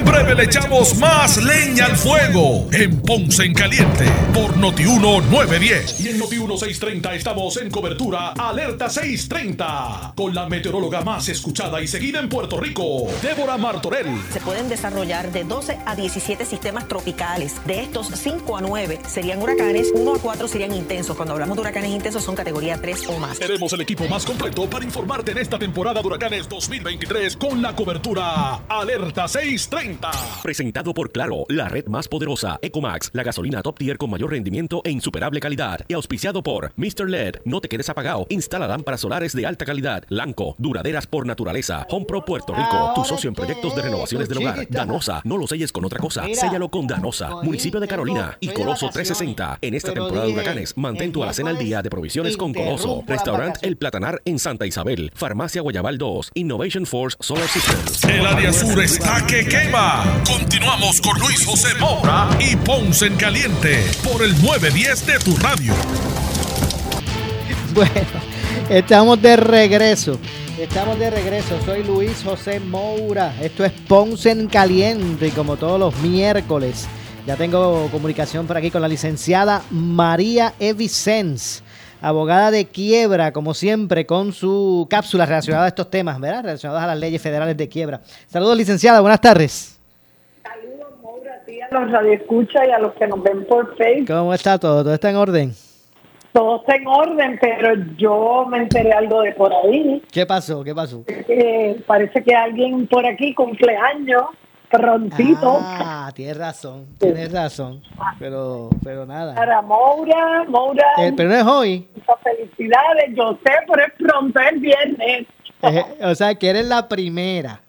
Breve le echamos más leña al fuego en Ponce en Caliente por Notiuno 910. Y en Notiuno 630 estamos en cobertura Alerta 630 con la meteoróloga más escuchada y seguida en Puerto Rico, Débora Martorell. Se pueden desarrollar de 12 a 17 sistemas tropicales. De estos, 5 a 9 serían huracanes, 1 a 4 serían intensos. Cuando hablamos de huracanes intensos son categoría 3 o más. Tenemos el equipo más completo para informarte en esta temporada de huracanes 2023 con la cobertura Alerta 630. Presentado por Claro, la red más poderosa, Ecomax, la gasolina top tier con mayor rendimiento e insuperable calidad. Y auspiciado por Mr. LED, no te quedes apagado. Instala lámparas solares de alta calidad, Lanco, duraderas por naturaleza. Home Pro Puerto Rico, tu socio en proyectos de renovaciones del hogar. Danosa, no lo selles con otra cosa, séllalo con Danosa. Municipio de Carolina y Coloso vacaciones, 360. En esta temporada de huracanes, mantén tu alacena al día de provisiones con Coloso. Restaurant El Platanar en Santa Isabel. Farmacia Guayabal 2. Innovation Force Solar Systems. El área sur está que quema. Continuamos con Luis José Moura y Ponce en Caliente por el 910 de tu radio. Bueno, estamos de regreso. Estamos de regreso. Soy Luis José Moura. Esto es Ponce en Caliente como todos los miércoles. Ya tengo comunicación por aquí con la licenciada María Evicens, abogada de quiebra, como siempre, con su cápsula relacionada a estos temas, ¿verdad? Relacionadas a las leyes federales de quiebra. Saludos, licenciada. Buenas tardes. a los radioescuchas y a los que nos ven por Facebook. ¿Cómo está todo? ¿Todo está en orden? Todo está en orden, pero yo me enteré algo de por ahí. ¿Qué pasó? ¿Qué pasó? parece que alguien por aquí cumpleaños prontito. Ah, tienes razón, tienes razón. Pero, pero nada. Para Moura, Moura. Eh, pero no es hoy. Muchas felicidades, yo sé, pero es pronto, es viernes. O sea, que eres la primera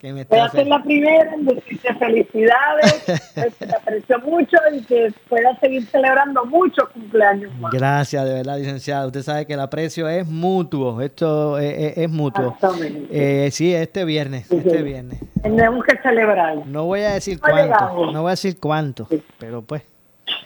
que me Voy a está ser la primera en decirte felicidades, que te aprecio mucho y que puedas seguir celebrando muchos cumpleaños más. Gracias, de verdad, licenciado. Usted sabe que el aprecio es mutuo. Esto es, es- mutuo. Exactamente. Eh, sí, este viernes. Este viernes. Tenemos que celebrar. No voy a decir No cuánto. No voy a decir cuánto. Pero pues.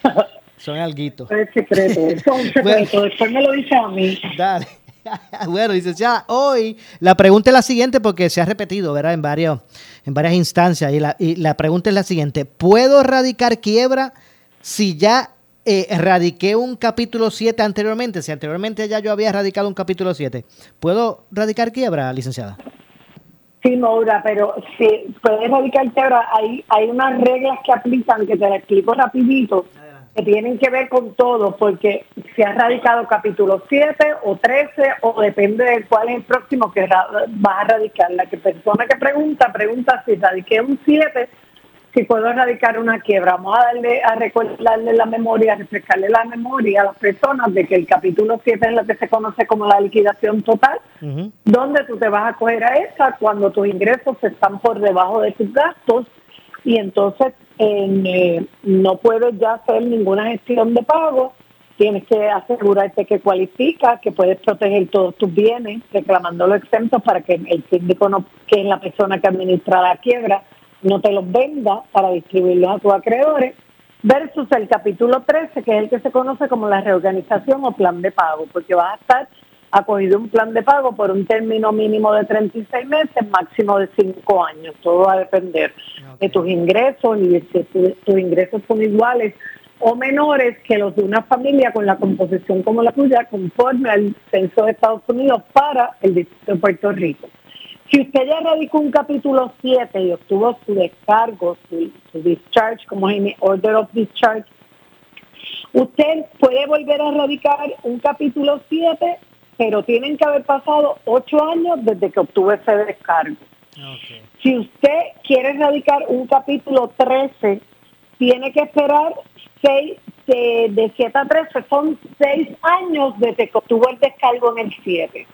Son alguitos. Es secreto, es un secreto. Después me lo dice a mí. Dale. bueno, licenciada, hoy la pregunta es la siguiente porque se ha repetido, ¿verdad? En varios, en varias instancias. Y la, y la pregunta es la siguiente: ¿Puedo radicar quiebra si ya eh, radiqué un capítulo 7 anteriormente? Si anteriormente ya yo había radicado un capítulo 7, ¿puedo radicar quiebra, licenciada? Sí, Maura, pero si puedes radicar quiebra, hay, hay unas reglas que aplican, que te las explico rapidito, que tienen que ver con todo, porque si has radicado capítulo 7 o 13, o depende de cuál es el próximo que vas a radicar. La que persona que pregunta, pregunta si radiqué un 7, si puedo erradicar una quiebra. Vamos a darle, a recordarle la memoria, a refrescarle la memoria a las personas de que el capítulo 7 es lo que se conoce como la liquidación total, donde tú te vas a coger a esa cuando tus ingresos están por debajo de tus gastos y entonces en, eh, no puedes ya hacer ninguna gestión de pago, tienes que asegurarte que cualifica, que puedes proteger todos tus bienes, reclamándolo exentos para que el síndico, no, que es la persona que administra la quiebra, no te los venda para distribuirlos a tus acreedores, versus el capítulo 13, que es el que se conoce como la reorganización o plan de pago, porque vas a estar acogido un plan de pago por un término mínimo de 36 meses, máximo de 5 años. Todo va a depender de tus ingresos y de si tu- tus ingresos son iguales o menores que los de una familia con la composición como la tuya, conforme al censo de Estados Unidos para el Distrito de Puerto Rico. Si usted ya radicó un capítulo 7 y obtuvo su descargo, su, su discharge, como es en order of discharge, usted puede volver a radicar un capítulo 7, pero tienen que haber pasado 8 años desde que obtuvo ese descargo. Si usted quiere radicar un capítulo 13, tiene que esperar seis, de, de 7 a 13, son 6 años desde que obtuvo el descargo en el 7.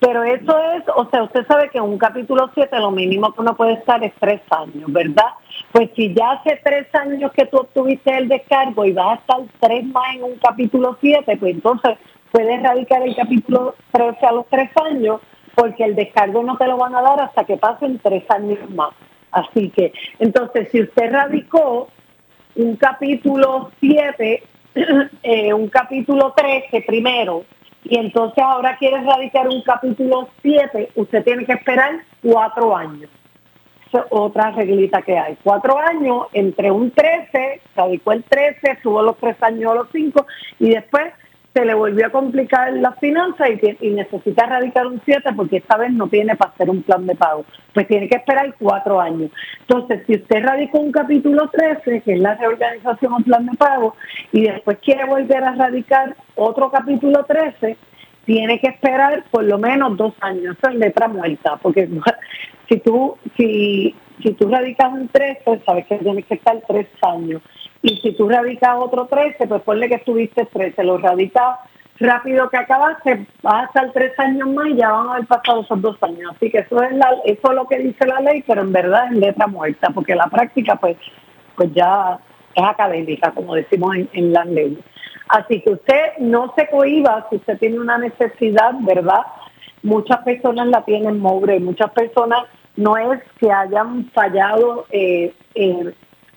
Pero eso es, o sea, usted sabe que en un capítulo 7 lo mínimo que uno puede estar es 3 años, ¿verdad? Pues si ya hace 3 años que tú obtuviste el descargo y vas a estar 3 más en un capítulo 7, pues entonces puedes radicar el capítulo 13 a los 3 años porque el descargo no te lo van a dar hasta que pasen 3 años más. Así que, entonces, si usted radicó un capítulo 7, eh, un capítulo 13 primero, y entonces ahora quiere radicar un capítulo 7, usted tiene que esperar cuatro años. Es otra reglita que hay. Cuatro años entre un 13, radicó el 13, subo los tres años a los 5 y después se le volvió a complicar la finanza y, necesita radicar un 7 porque esta vez no tiene para hacer un plan de pago. Pues tiene que esperar cuatro años. Entonces, si usted radicó un capítulo 13, que es la reorganización o plan de pago, y después quiere volver a radicar otro capítulo 13, tiene que esperar por lo menos dos años. Eso es letra muerta, porque si tú, si, si tú radicas un 13, sabes que tienes que estar tres años. Y si tú radicas otro 13, pues ponle que estuviste 13, lo radicas rápido que acabaste, vas a estar tres años más y ya van a haber pasado esos dos años. Así que eso es, la, eso es lo que dice la ley, pero en verdad es letra muerta, porque la práctica pues, pues ya es académica, como decimos en, en las leyes. Así que usted no se cohiba si usted tiene una necesidad, ¿verdad? Muchas personas la tienen mobre, muchas personas no es que hayan fallado eh,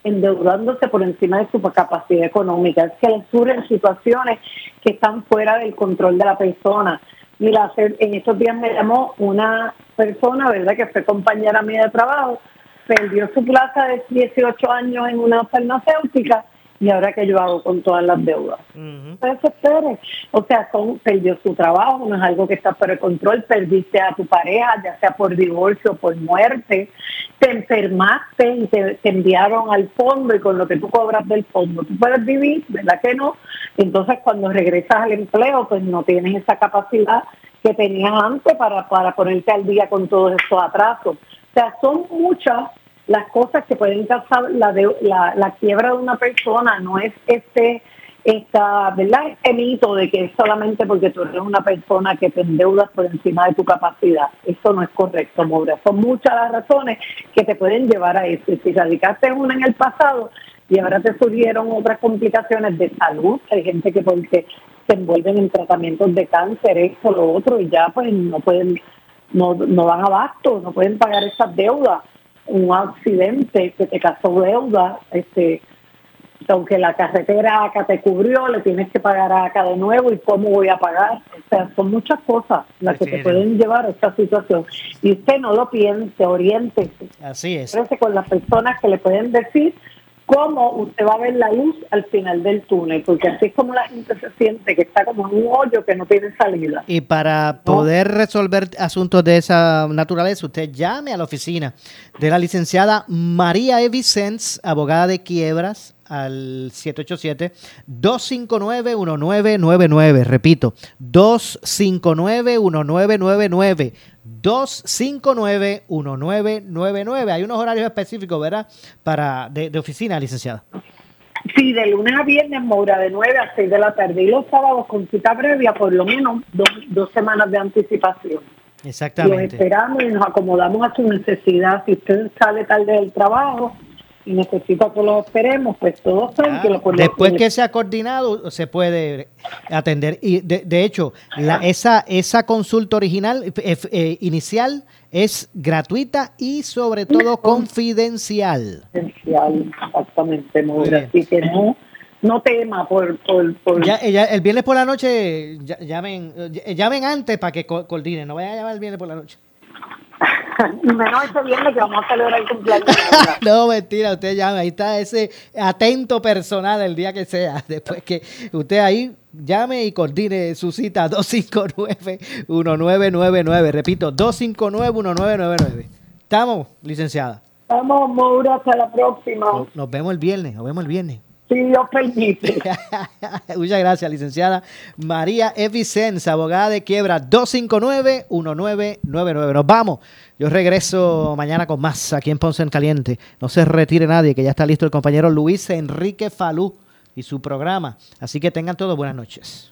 endeudándose por encima de su capacidad económica, es que surgen situaciones que están fuera del control de la persona. Mira, en estos días me llamó una persona, ¿verdad?, que fue compañera mía de trabajo, perdió su plaza de 18 años en una farmacéutica y ahora que yo hago con todas las deudas. No se desespere. O sea, son, perdió su trabajo, no es algo que está por el control, perdiste a tu pareja, ya sea por divorcio o por muerte, te enfermaste y te, te enviaron al fondo y con lo que tú cobras del fondo, tú puedes vivir, ¿verdad que no? Entonces cuando regresas al empleo, pues no tienes esa capacidad que tenías antes para, para ponerte al día con todos estos atrasos. O sea, son muchas las cosas que pueden causar la, la, quiebra de una persona, no es este esta, ¿verdad? Este mito de que es solamente porque tú eres una persona que te endeudas por encima de tu capacidad. Eso no es correcto, Moura. Son muchas las razones que te pueden llevar a eso. Y si radicaste una en el pasado y ahora te surgieron otras complicaciones de salud, hay gente que porque se envuelven en tratamientos de cáncer, esto, lo otro, y ya pues no pueden, no, no van abasto, no pueden pagar esas deudas. Un accidente que te causó deuda, este, aunque la carretera acá te cubrió, le tienes que pagar acá de nuevo y cómo voy a pagar. O sea, son muchas cosas las que te pueden llevar a esta situación. Y usted no lo piense, oriente. Así es. con las personas que le pueden decir cómo usted va a ver la luz al final del túnel, porque así es como la gente se siente, que está como en un hoyo que no tiene salida. Y para poder resolver asuntos de esa naturaleza, usted llame a la oficina de la licenciada María E. abogada de quiebras, al 787-259-1999. Repito, 259-1999. 259-1999. Hay unos horarios específicos, ¿verdad? Para de, oficina, licenciada. Sí, de lunes a viernes, Moura, de 9 a 6 de la tarde. Y los sábados con cita previa, por lo menos dos, semanas de anticipación. Exactamente. Los esperamos y nos acomodamos a su necesidad. Si usted sale tarde del trabajo, y necesita que lo esperemos, pues todos saben que lo Después que se ha coordinado, se puede atender. Y de, hecho, la, esa, esa consulta original, eh, eh, inicial, es gratuita y sobre todo confidencial. Confidencial, exactamente, Así que no, no tema por... por, Ya, el viernes por la noche, llamen, llamen antes para que coordinen, no vayan a llamar el viernes por la noche. menos este viernes que vamos a celebrar el cumpleaños. no, mentira, usted llame, ahí está ese atento personal el día que sea. Después que usted ahí llame y coordine su cita 259-1999. Repito, 259-1999. ¿Estamos, licenciada? Estamos, Maura, hasta la próxima. Nos vemos el viernes, nos vemos el viernes. Si Dios permite. Muchas gracias, licenciada María Evicens, abogada de quiebra 259-1999. Nos vamos. Yo regreso mañana con más aquí en Ponce en Caliente. No se retire nadie, que ya está listo el compañero Luis Enrique Falú y su programa. Así que tengan todos buenas noches.